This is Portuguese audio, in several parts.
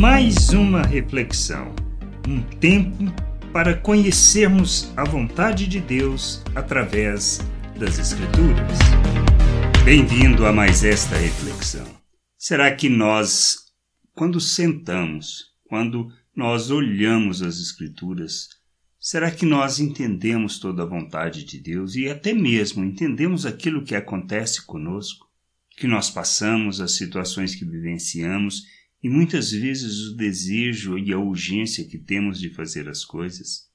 mais uma reflexão, um tempo para conhecermos a vontade de Deus através das Escrituras. Bem-vindo a mais esta reflexão. Será que nós, quando sentamos, quando nós olhamos as Escrituras, será que nós entendemos toda a vontade de Deus e até mesmo entendemos aquilo que acontece conosco, que nós passamos, as situações que vivenciamos e muitas vezes o desejo e a urgência que temos de fazer as coisas.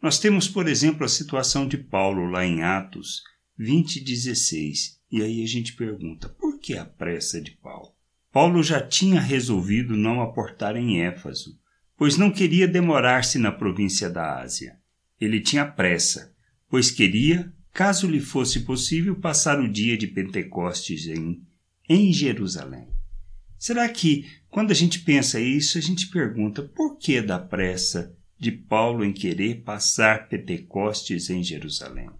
Nós temos, por exemplo, a situação de Paulo lá em Atos 20:16. E aí a gente pergunta: por que a pressa de Paulo? Paulo já tinha resolvido não aportar em Éfaso, pois não queria demorar-se na província da Ásia. Ele tinha pressa, pois queria, caso lhe fosse possível, passar o dia de Pentecostes em, em Jerusalém. Será que, quando a gente pensa isso, a gente pergunta por que da pressa de Paulo em querer passar Pentecostes em Jerusalém?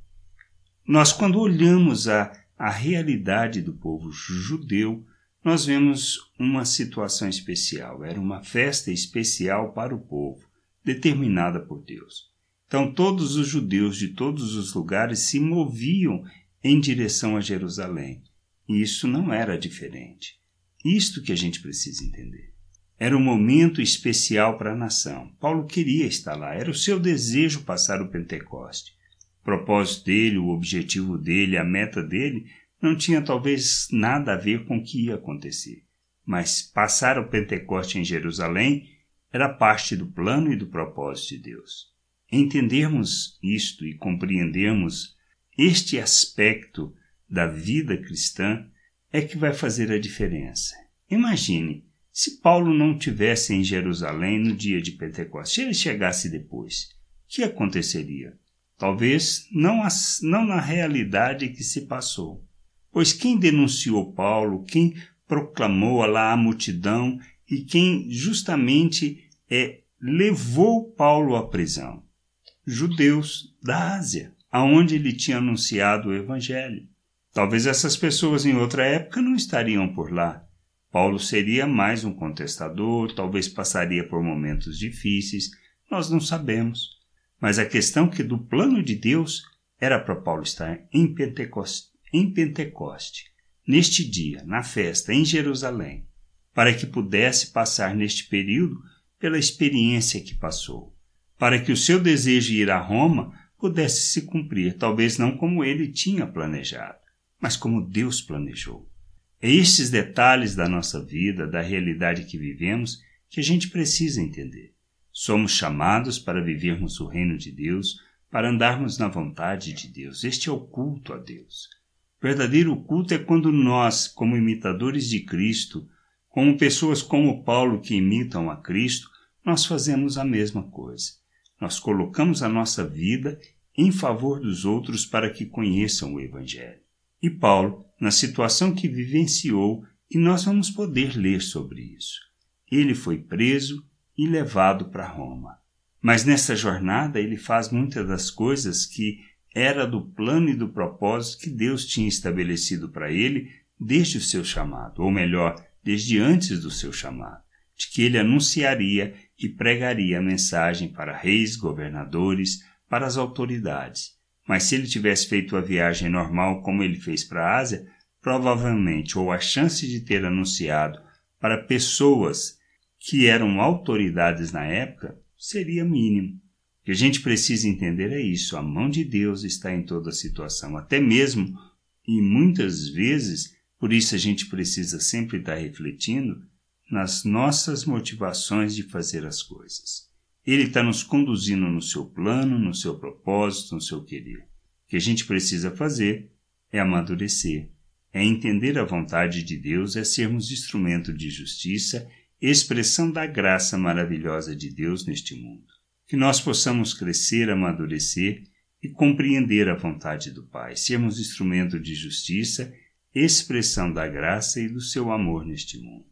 Nós, quando olhamos a, a realidade do povo judeu, nós vemos uma situação especial. Era uma festa especial para o povo, determinada por Deus. Então, todos os judeus de todos os lugares se moviam em direção a Jerusalém. E isso não era diferente. Isto que a gente precisa entender. Era um momento especial para a nação. Paulo queria estar lá, era o seu desejo passar o Pentecoste. O propósito dele, o objetivo dele, a meta dele não tinha talvez nada a ver com o que ia acontecer. Mas passar o Pentecoste em Jerusalém era parte do plano e do propósito de Deus. Entendermos isto e compreendermos este aspecto da vida cristã é que vai fazer a diferença. Imagine se Paulo não tivesse em Jerusalém no dia de Pentecostes, se ele chegasse depois, o que aconteceria? Talvez não, as, não na realidade que se passou. Pois quem denunciou Paulo, quem proclamou lá a multidão e quem justamente é, levou Paulo à prisão? Judeus da Ásia, aonde ele tinha anunciado o Evangelho. Talvez essas pessoas em outra época não estariam por lá. Paulo seria mais um contestador, talvez passaria por momentos difíceis, nós não sabemos. Mas a questão que do plano de Deus era para Paulo estar em Pentecoste, em Pentecoste, neste dia, na festa em Jerusalém, para que pudesse passar neste período pela experiência que passou, para que o seu desejo de ir a Roma pudesse se cumprir, talvez não como ele tinha planejado mas como Deus planejou. É estes detalhes da nossa vida, da realidade que vivemos, que a gente precisa entender. Somos chamados para vivermos o reino de Deus, para andarmos na vontade de Deus. Este é o culto a Deus. O verdadeiro culto é quando nós, como imitadores de Cristo, como pessoas como Paulo que imitam a Cristo, nós fazemos a mesma coisa. Nós colocamos a nossa vida em favor dos outros para que conheçam o Evangelho e Paulo na situação que vivenciou, e nós vamos poder ler sobre isso. Ele foi preso e levado para Roma. Mas nessa jornada ele faz muitas das coisas que era do plano e do propósito que Deus tinha estabelecido para ele desde o seu chamado, ou melhor, desde antes do seu chamado, de que ele anunciaria e pregaria a mensagem para reis, governadores, para as autoridades mas se ele tivesse feito a viagem normal como ele fez para a Ásia, provavelmente, ou a chance de ter anunciado para pessoas que eram autoridades na época, seria mínimo. O que a gente precisa entender é isso: a mão de Deus está em toda a situação, até mesmo e muitas vezes, por isso a gente precisa sempre estar refletindo nas nossas motivações de fazer as coisas. Ele está nos conduzindo no seu plano, no seu propósito, no seu querer. O que a gente precisa fazer é amadurecer, é entender a vontade de Deus, é sermos instrumento de justiça, expressão da graça maravilhosa de Deus neste mundo. Que nós possamos crescer, amadurecer e compreender a vontade do Pai, sermos instrumento de justiça, expressão da graça e do seu amor neste mundo.